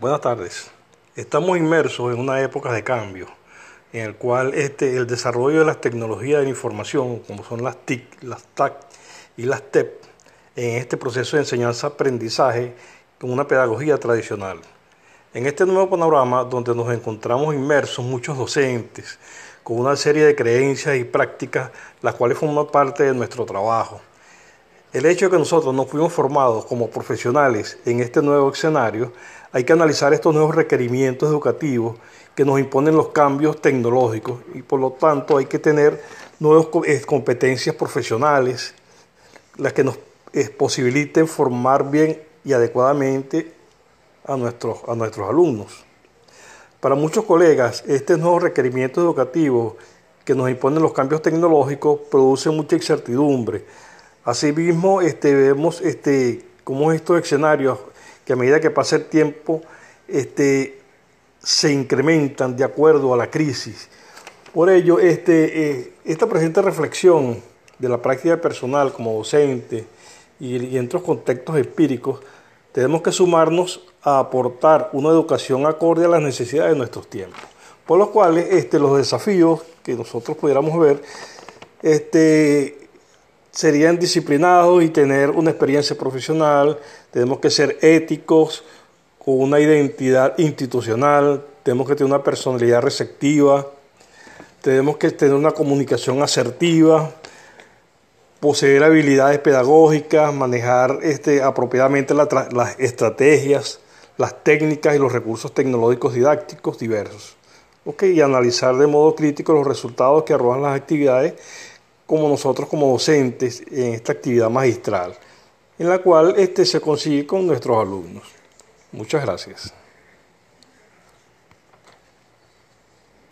Buenas tardes. Estamos inmersos en una época de cambio, en el cual este, el desarrollo de las tecnologías de la información, como son las TIC, las TAC y las TEP, en este proceso de enseñanza-aprendizaje con una pedagogía tradicional. En este nuevo panorama, donde nos encontramos inmersos muchos docentes, con una serie de creencias y prácticas, las cuales forman parte de nuestro trabajo. El hecho de que nosotros nos fuimos formados como profesionales en este nuevo escenario hay que analizar estos nuevos requerimientos educativos que nos imponen los cambios tecnológicos y por lo tanto hay que tener nuevas eh, competencias profesionales, las que nos eh, posibiliten formar bien y adecuadamente a nuestros, a nuestros alumnos. Para muchos colegas, este nuevo requerimiento educativo que nos imponen los cambios tecnológicos produce mucha incertidumbre. Asimismo, este, vemos este, cómo estos escenarios que a medida que pasa el tiempo este, se incrementan de acuerdo a la crisis. Por ello, eh, esta presente reflexión de la práctica personal como docente y, y en otros contextos empíricos, tenemos que sumarnos a aportar una educación acorde a las necesidades de nuestros tiempos. Por lo cual, este, los desafíos que nosotros pudiéramos ver serían disciplinados y tener una experiencia profesional, tenemos que ser éticos, con una identidad institucional, tenemos que tener una personalidad receptiva, tenemos que tener una comunicación asertiva, poseer habilidades pedagógicas, manejar este, apropiadamente las estrategias, las técnicas y los recursos tecnológicos didácticos diversos. y analizar de modo crítico los resultados que arrojan las actividades como nosotros como docentes en esta actividad magistral, en la cual este se consigue con nuestros alumnos. Muchas gracias.